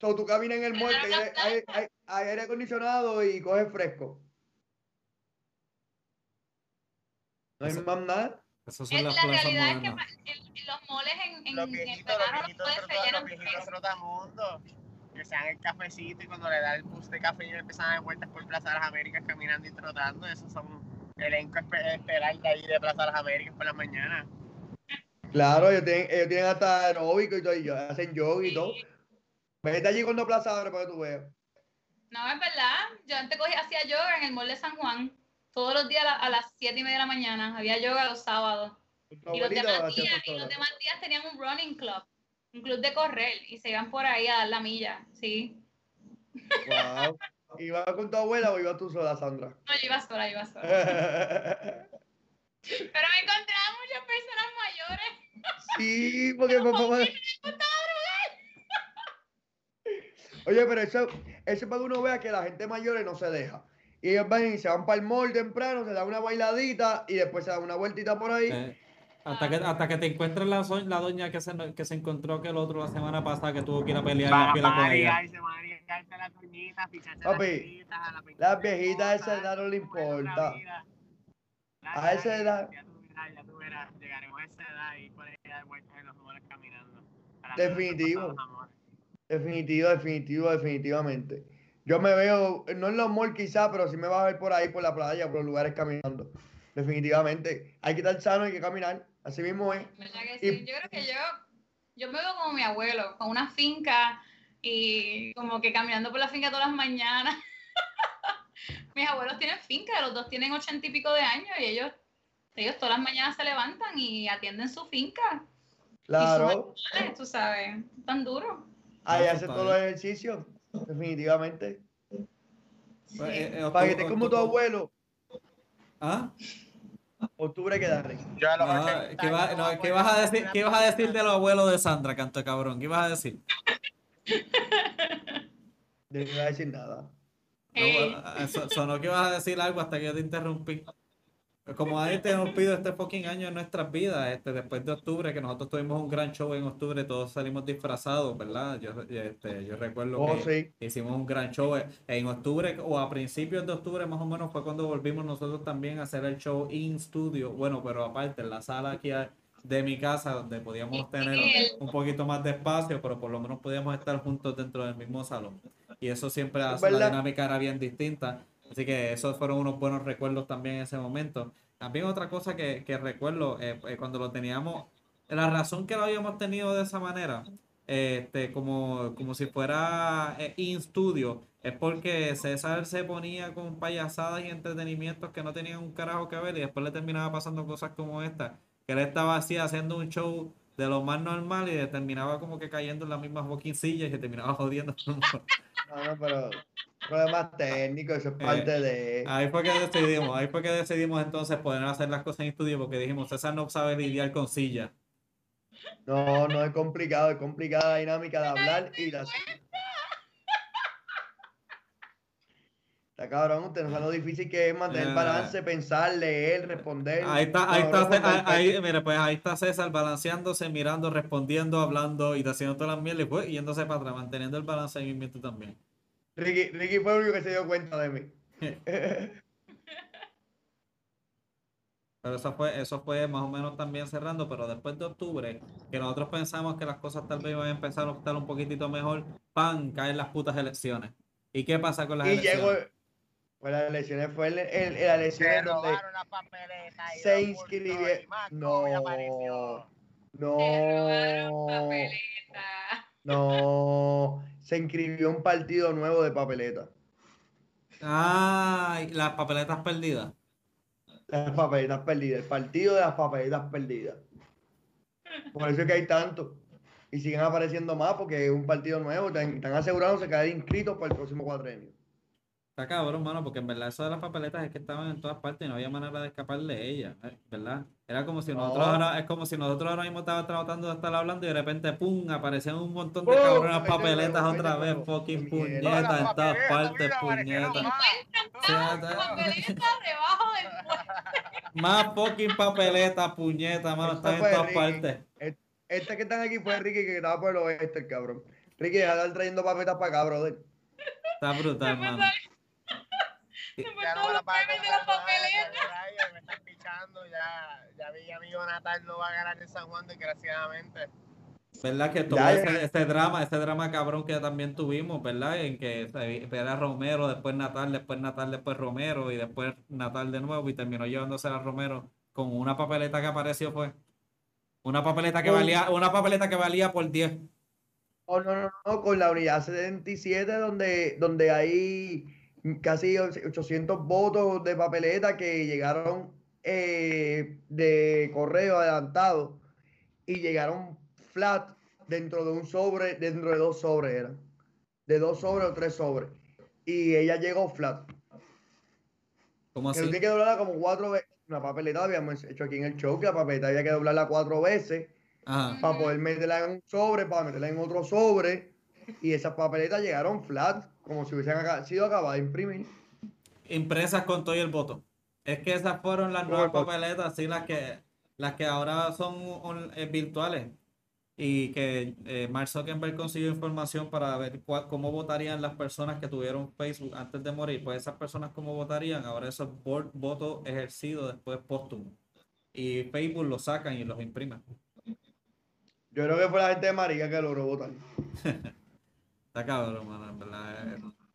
So, tú caminas en el muelle, hay, hay, hay, aire acondicionado y coges fresco. No hay más nada. Eso son las la realidad es que en, los moles en, en, los viejitos, en verano los viejitos, los viejitos trotamundos que se dan el cafecito y cuando le da el bus de café y empiezan a dar vueltas por Plaza de las Américas caminando y trotando, esos son elenco estelar de ahí de Plaza de las Américas por las mañanas. Claro, ellos tienen, ellos tienen hasta aeróbico y todo, y hacen yoga y todo. Vete allí cuando Plaza abre para que tú veas. No, es verdad. Yo antes cogía, hacía yoga en el mall de San Juan. Todos los días a, las 7 y media de la mañana. Había yoga los sábados. Y los, demás días, y los demás días tenían un running club. Un club de correr. Y se iban por ahí a dar la milla. Sí. Wow. ¿Ibas con tu abuela o ibas tú sola, Sandra? No, yo iba sola, iba sola. Pero me encontraba muchas personas mayores. Sí, porque papá... Oye, pero eso, eso es para que uno vea que la gente mayor no se deja. Y ellos van y se van para el mall temprano, se dan una bailadita y después se dan una vueltita por ahí. Eh, hasta, que, hasta que te encuentres la, la doña que se, que se encontró que el otro la semana pasada que tuvo que ir a pelear la pila con ella. Papi, las viejitas a esa edad no le importa. A esa edad. Ya tú verás, ya tú verás, llegaremos a esa edad y por ahí dar vueltas en los moles caminando. Definitivo. Definitivo, definitivo, definitivamente. Yo me veo, no en los malls quizá, pero sí me va a ver por ahí, por la playa, por los lugares caminando. Definitivamente. Hay que estar sano, hay que caminar. Así mismo es. Yo creo que yo, yo me veo como mi abuelo, con una finca y como que caminando por la finca todas las mañanas. Mis abuelos tienen finca, los dos tienen ochenta y pico de años y ellos, ellos todas las mañanas se levantan y atienden su finca. Claro. tú sabes, tan duro. Ahí hace todos los ejercicios, definitivamente. Pues, eh, eh, Para que estés como tu abuelo. ¿Ah? Octubre que darle. ¿qué, vas a decir, ¿Qué vas a decir de los abuelos de Sandra, canto cabrón? ¿Qué vas a decir? No iba a decir nada. No, sonó que vas a decir algo hasta que yo te interrumpí. Como ha interrumpido este fucking año en nuestras vidas, este, después de octubre, que nosotros tuvimos un gran show en octubre, todos salimos disfrazados, ¿verdad? Yo, este, yo recuerdo oh, que hicimos un gran show en octubre o a principios de octubre más o menos fue cuando volvimos nosotros también a hacer el show in studio, bueno, pero aparte en la sala aquí de mi casa donde podíamos tener un poquito más de espacio, pero por lo menos podíamos estar juntos dentro del mismo salón. Y eso siempre hace la dinámica era bien distinta. Así que esos fueron unos buenos recuerdos también en ese momento. También otra cosa que, recuerdo, eh, eh, cuando lo teníamos, la razón que lo habíamos tenido de esa manera, este, como, como si fuera eh, in studio, es porque César se ponía con payasadas y entretenimientos que no tenían un carajo que ver y después le terminaba pasando cosas como esta, que él estaba así haciendo un show de lo más normal y terminaba como que cayendo en las mismas boquincillas y se terminaba jodiendo. No, no, pero problemas técnicos, eso es eh, parte de. Ahí fue que decidimos, ahí fue que decidimos entonces poder hacer las cosas en estudio porque dijimos, César no sabe lidiar con silla. No, no es complicado, es complicada la dinámica de hablar y la Está cabrón, usted no sabe lo difícil que es mantener el balance, pensar, leer, responder. Ahí está, ahí está, ahí, mira, pues ahí está César balanceándose, mirando, respondiendo, hablando y haciendo todas las mierdas y pues, yéndose para atrás, manteniendo el balance en movimiento también. Ricky, Ricky fue el único que se dio cuenta de mí. Pero eso fue, eso fue más o menos también cerrando, pero después de octubre, que nosotros pensamos que las cosas tal vez iban a empezar a estar un poquitito mejor, ¡pam! caen las putas elecciones. ¿Y qué pasa con las y elecciones? Llegó, Pues las elecciones fue el, el, las elecciones donde se inscribieron. No, no, no, se inscribió un partido nuevo de papeleta. Ah, las papeletas perdidas. Las papeletas perdidas, el partido de las papeletas perdidas. Por eso es que hay tanto. Y siguen apareciendo más porque es un partido nuevo. Están, están asegurándose que hay inscritos para el próximo cuatrenio. Está cabrón, mano, porque en verdad eso de las papeletas es que estaban en todas partes y no había manera de escapar de ellas, eh, ¿verdad? Era como si nosotros ahora, es como si nosotros ahora mismo estábamos tratando de estar hablando y de repente, pum, aparecían un montón de cabronas papeletas otra vez, fucking puñetas en todas partes, puñetas. Más fucking papeletas, puñetas, mano, están en todas partes. Este que están aquí fue Ricky que estaba por el oeste, el cabrón. Ricky, ya están trayendo papeletas para acá, brother. Está brutal, mano ya no me la pagan de la papeletas. Me están pichando, ya, ya mi Jonathan no va a ganar en San Juan, desgraciadamente. ¿Verdad? Que todo ese, ese, drama, ese drama cabrón que también tuvimos, ¿verdad? En que era Romero, después Natal, después Natal, después Romero y después Natal de nuevo y terminó llevándose a Romero con una papeleta que apareció fue una papeleta que valía una papeleta que valía por 10. Oh, no, no, no, con la unidad 77 donde donde hay casi 800 votos de papeleta que llegaron eh, de correo adelantado y llegaron flat dentro de un sobre, dentro de dos sobres eran, de dos sobres o tres sobres. Y ella llegó flat. ¿Cómo así? tiene que doblarla como cuatro veces. Una papeleta habíamos hecho aquí en el show que la papeleta había que doblarla cuatro veces para poder meterla en un sobre, para meterla en otro sobre. Y esas papeletas llegaron flat como si hubiesen sido acabadas de imprimir. Impresas con todo y el voto. Es que esas fueron las nuevas papeletas, sí, las que, las que ahora son eh, virtuales. Y que eh, Mark Zuckerberg consiguió información para ver cómo votarían las personas que tuvieron Facebook antes de morir. Pues esas personas cómo votarían, ahora esos votos ejercidos después póstumo. Y Facebook los sacan y los imprimen. Yo creo que fue la gente de María que logró votar. Está cabrón, mano, verdad.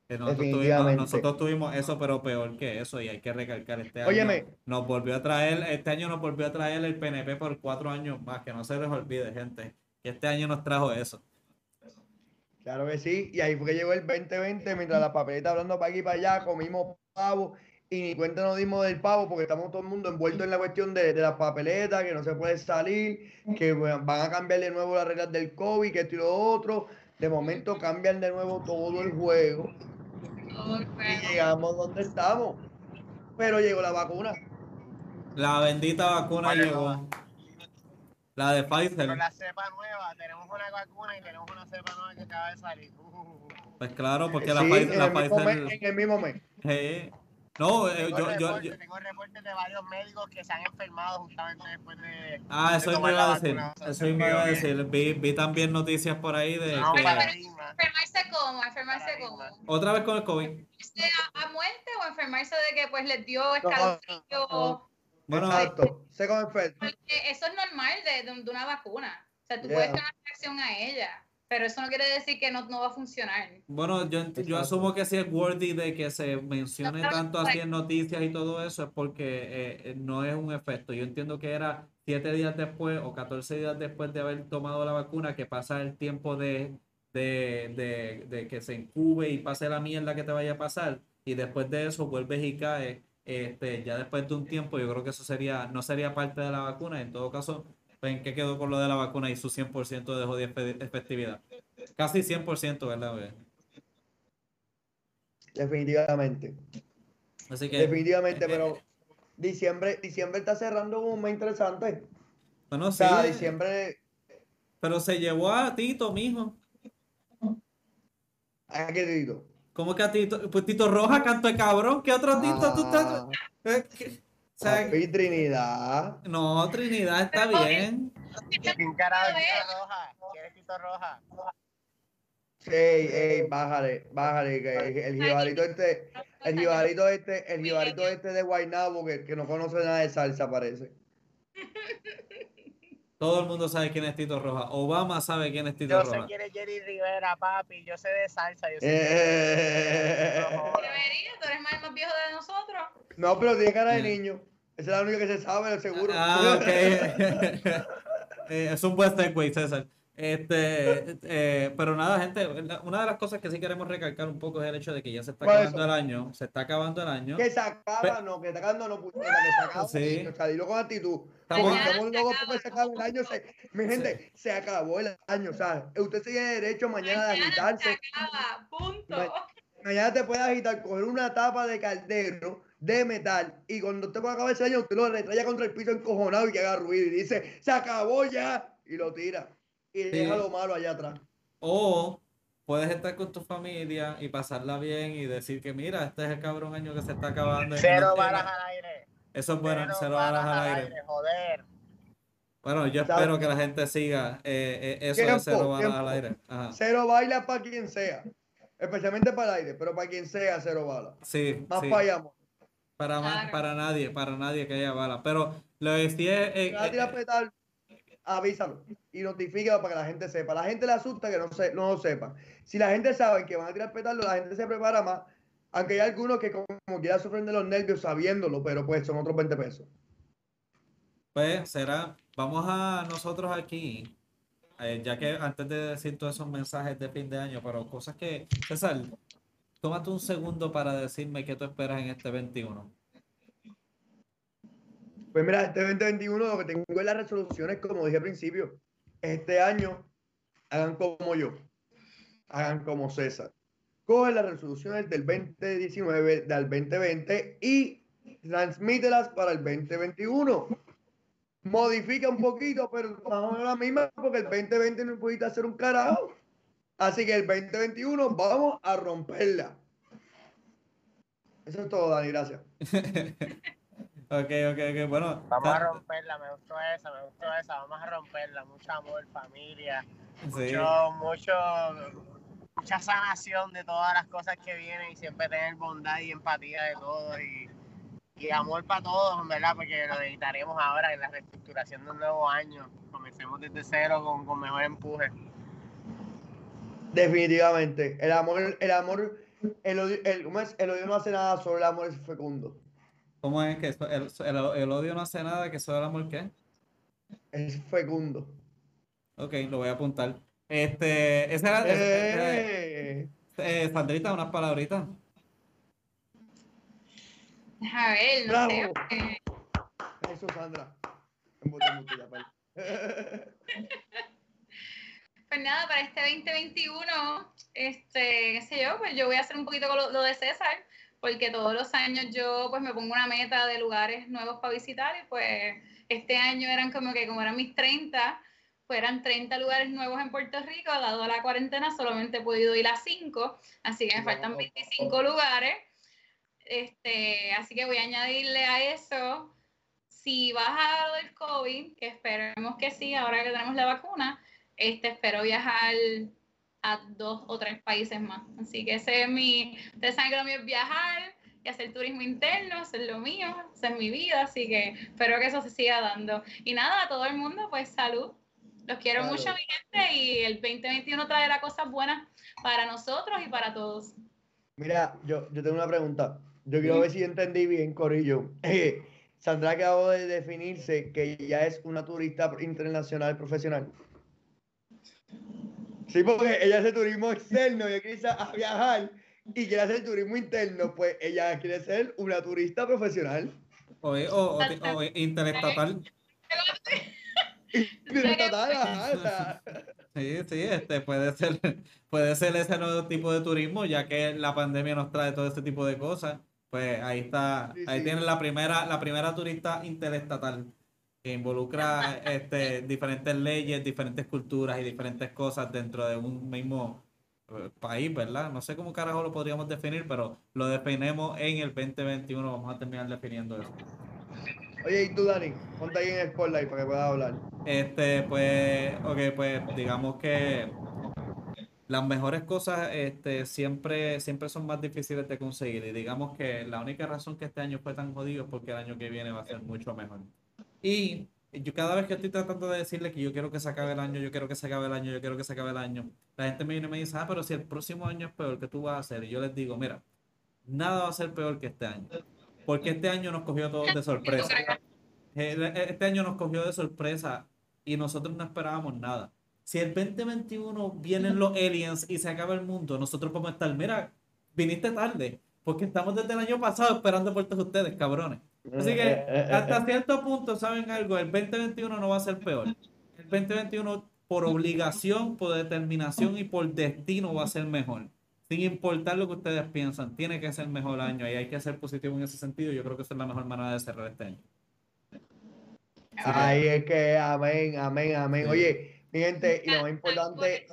Eh, nosotros, tuvimos, eso, pero peor que eso, y hay que recalcar este año. Nos volvió a traer, este año nos volvió a traer el PNP por cuatro años más, que no se les olvide, gente. Que este año nos trajo eso. Claro que sí, y ahí fue que llegó el 2020, mientras la papeleta hablando para aquí y para allá, comimos pavo, y ni cuenta nos dimos del pavo, porque estamos todo el mundo envuelto en la cuestión de, de las papeletas, que no se puede salir, que van a cambiar de nuevo las reglas del COVID, que esto y lo otro de momento cambian de nuevo todo el juego. Y llegamos donde estamos. Pero llegó la vacuna. La bendita vacuna llegó. La de Pfizer. Con la cepa nueva, tenemos una vacuna y tenemos una cepa nueva que acaba de salir. Pues claro, porque la, Pfizer, la Pfizer. en el mismo mes. No, eh, yo, yo, yo, Tengo reportes de varios médicos que se han enfermado justamente después de. Ah, eso de iba a decir. Eso me iba a decir. Vi, vi, también noticias por ahí de. No, que... enfermarse como, enfermarse como. Otra vez con el COVID. ¿A, muerte o enfermarse de que pues les dio escalofrío? bueno, Exacto. Se Porque eso es normal de, de, una vacuna. O sea, tú puedes tener una reacción a ella. Pero eso no quiere decir que no, no va a funcionar. Bueno, yo, yo asumo que si es worthy de que se mencione tanto así en noticias y todo eso es porque eh, eh, no es un efecto. Yo entiendo que era siete días después o 14 días después de haber tomado la vacuna que pasa el tiempo de, de, de, de que se incube y pase la mierda que te vaya a pasar y después de eso vuelves y caes. Este, ya después de un tiempo, yo creo que eso sería, no sería parte de la vacuna. En todo caso, ¿En qué quedó con lo de la vacuna y su 100% de jodida efectividad? Casi 100%, ¿verdad? Definitivamente. Así que, Definitivamente, eh, pero eh, diciembre, diciembre está cerrando un mes interesante. Bueno, sí. O diciembre. Pero se llevó a Tito, mijo. ¿A qué Tito? ¿Cómo que a Tito? Pues Tito Roja, canto de cabrón. ¿Qué otro Tito tú estás? Papi, Trinidad. No, Trinidad está bien. ¿Quién carajo Roja? ¿Quieres Tito Roja? Ey, ey, bájale, bájale, que el jibarito este, el jibarito este, el jibarito este de Guaynabo que, que no conoce nada de salsa parece. Todo el mundo sabe quién es Tito Roja. Obama sabe quién es Tito Roja. Yo sé quién es Jerry Rivera, papi. Yo sé de salsa. Yo sé eh, Debería, tú eres más, más viejo de nosotros. No, pero tiene cara de niño. Esa es la única que se sabe, seguro. Ah, ok. Eh, es un buen segue, César. Este, eh, pero nada, gente, una de las cosas que sí queremos recalcar un poco es el hecho de que ya se está acabando el año, se está acabando el año. Que se acaba, no, que está acabando, no, puñeta, que se acaba. Sí. O sea, dilo con actitud. Estamos, estamos locos porque se acaba el año. Se, mi gente, se acabó el año, o sea, usted tiene derecho mañana, de agitarse. Se acaba, punto. mañana te puede agitar, coger una tapa de caldero de metal y cuando usted pueda acabar ese año, usted lo retrae contra el piso encojonado y que haga ruido y dice, se acabó ya, y lo tira y deja lo malo allá atrás. O puedes estar con tu familia y pasarla bien y decir que mira, este es el cabrón año que se está acabando. Cero balas al aire. Eso es bueno, cero, balas, al aire. Joder. Bueno, yo espero que la gente siga eh, eh, eso de cero balas al aire. Cero balas para quien sea. Especialmente para el aire, pero para quien sea, cero balas. Sí. Más fallamos. Para, para nadie, para nadie que haya balas. Pero lo decía. Eh, avísalo y notifícalo para que la gente sepa. La gente le asusta que no, se, no lo sepa. Si la gente sabe que van a tirar petardo, la gente se prepara más. Aunque hay algunos que como quiera sufren de los nervios sabiéndolo, pero pues son otros 20 pesos. Pues será, vamos a nosotros aquí, eh, ya que antes de decir todos esos mensajes de fin de año, pero cosas que, César, tómate un segundo para decirme qué tú esperas en este 21. Pues mira, este 2021 lo que tengo es las resoluciones, como dije al principio. Este año hagan como yo, hagan como César. Cogen las resoluciones del 2019 del 2020 y transmítelas para el 2021. Modifica un poquito, pero vamos a la misma porque el 2020 no pudiste hacer un carajo. Así que el 2021 vamos a romperla. Eso es todo, Dani, gracias. Ok, ok, ok, bueno. Vamos a romperla, me gustó esa, me gustó esa, vamos a romperla, mucho amor, familia, mucho, mucho, mucha sanación de todas las cosas que vienen y siempre tener bondad y empatía de todos y, y amor para todos, ¿verdad? Porque lo editaremos ahora en la reestructuración de un nuevo año, comencemos desde cero con, con mejor empuje. Definitivamente, el amor, el amor, el odio, el, el odio no hace nada, solo el amor es fecundo. ¿Cómo es que el, el, odio no hace nada, que solo el amor qué? Es fecundo. Ok, lo voy a apuntar. Este, esa era. Eh. eh, Sandrita, unas palabritas. A ver, no sé. Eso, Sandra. pues nada, para este 2021, este, qué sé yo, pues yo voy a hacer un poquito con lo de César porque todos los años yo pues me pongo una meta de lugares nuevos para visitar y pues este año eran como que como eran mis 30, pues eran 30 lugares nuevos en Puerto Rico, dado la cuarentena solamente he podido ir a 5, así que me faltan 25 lugares. Este, así que voy a añadirle a eso, si baja del COVID, que esperemos que sí, ahora que tenemos la vacuna, este, espero viajar a dos o tres países más. Así que ese es mi, ustedes saben que lo mío es viajar y hacer turismo interno, hacer lo mío, hacer mi vida, así que espero que eso se siga dando. Y nada, a todo el mundo, pues salud. Los quiero mucho, mi gente, y el 2021 traerá cosas buenas para nosotros y para todos. Mira, yo, yo tengo una pregunta. Yo quiero ver si entendí bien, Corillo. Sandra acabó de definirse que ya es una turista internacional profesional. Sí, porque ella hace turismo externo, ella quiere a viajar y quiere hacer turismo interno, pues ella quiere ser una turista profesional. O, o, o, interestatal. interestatal, Sí, sí, este puede ser, puede ser ese nuevo tipo de turismo, ya que la pandemia nos trae todo este tipo de cosas. Pues ahí está, ahí tienen la primera, la primera turista interestatal que involucra este, diferentes leyes, diferentes culturas y diferentes cosas dentro de un mismo eh, país, ¿verdad? No sé cómo carajo lo podríamos definir, pero lo definimos en el 2021, vamos a terminar definiendo eso. Oye, ¿y tú, Dani? Ponte ahí en el spotlight para que puedas hablar. Este, pues, ok, pues digamos que las mejores cosas este, siempre, siempre son más difíciles de conseguir y digamos que la única razón que este año fue tan jodido es porque el año que viene va a ser mucho mejor. Y yo cada vez que estoy tratando de decirle que yo quiero que se acabe el año, yo quiero que se acabe el año, yo quiero que se acabe el año, la gente me viene y me dice, ah, pero si el próximo año es peor, ¿qué tú vas a hacer? Y yo les digo, mira, nada va a ser peor que este año. Porque este año nos cogió a todos de sorpresa. Este año nos cogió de sorpresa y nosotros no esperábamos nada. Si el 2021 vienen los aliens y se acaba el mundo, nosotros podemos estar, mira, viniste tarde, porque estamos desde el año pasado esperando por todos ustedes, cabrones. Así que hasta cierto punto, ¿saben algo? El 2021 no va a ser peor. El 2021 por obligación, por determinación y por destino va a ser mejor. Sin importar lo que ustedes piensan, tiene que ser mejor año y hay que ser positivo en ese sentido. Yo creo que esa es la mejor manera de cerrar este año. Ahí es que, amén, amén, amén. Oye, mi gente, y lo más importante,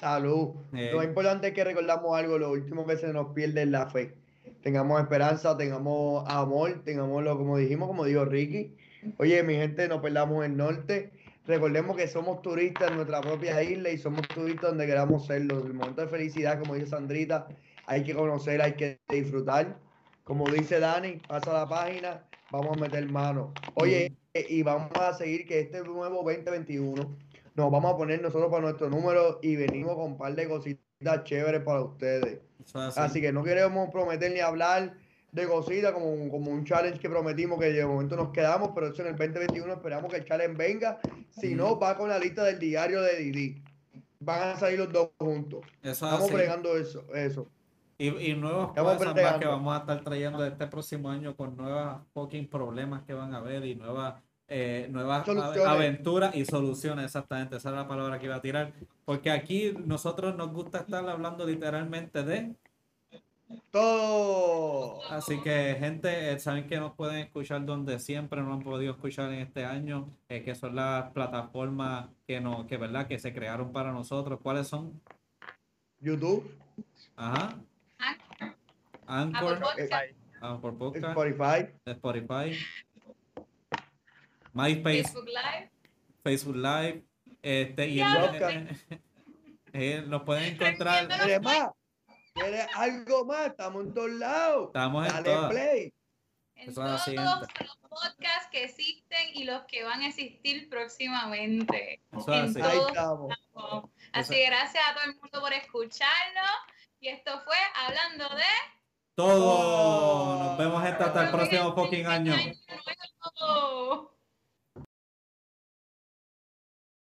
salud. Lo más importante es que recordamos algo, lo último que se nos pierde es la fe. Tengamos esperanza, tengamos amor, tengámoslo como dijimos, como dijo Ricky. Oye, mi gente, no perdamos el norte. Recordemos que somos turistas en nuestra propia isla y somos turistas donde queramos serlo. El momento de felicidad, como dice Sandrita, hay que conocer, hay que disfrutar. Como dice Dani, pasa la página, vamos a meter mano. Oye, y vamos a seguir que este nuevo 2021 nos vamos a poner nosotros para nuestro número y venimos con un par de cositas chéveres para ustedes. Así. que no queremos prometer ni hablar de cositas como, como un challenge que prometimos que de momento nos quedamos, pero eso en el 2021 esperamos que el challenge venga. Si no, va con la lista del diario de Didi. Van a salir los dos juntos. Estamos bregando eso. eso. Y, y nuevas cosas más que vamos a estar trayendo este próximo año con nuevas fucking problemas que van a haber y nuevas eh, nuevas aventuras y soluciones, exactamente, esa es la palabra que iba a tirar, porque aquí nosotros nos gusta estar hablando literalmente de todo. Así que, gente, eh, saben que nos pueden escuchar donde siempre no han podido escuchar en este año, eh, que son las plataformas que no, que verdad, que se crearon para nosotros. ¿Cuáles son? YouTube. Ajá. Anchor. Anchor Spotify. Spotify. MySpace. Facebook Live. Facebook Live. Este, y el, eh, nos pueden encontrar. ¿Quieres algo más? Estamos en todos lados. Estamos en Dale play. En todos los podcasts que existen y los que van a existir próximamente. Eso en Ahí estamos. Así que gracias a todo el mundo por escucharnos. Y esto fue Hablando de... Todo. Nos vemos hasta el próximo fucking año.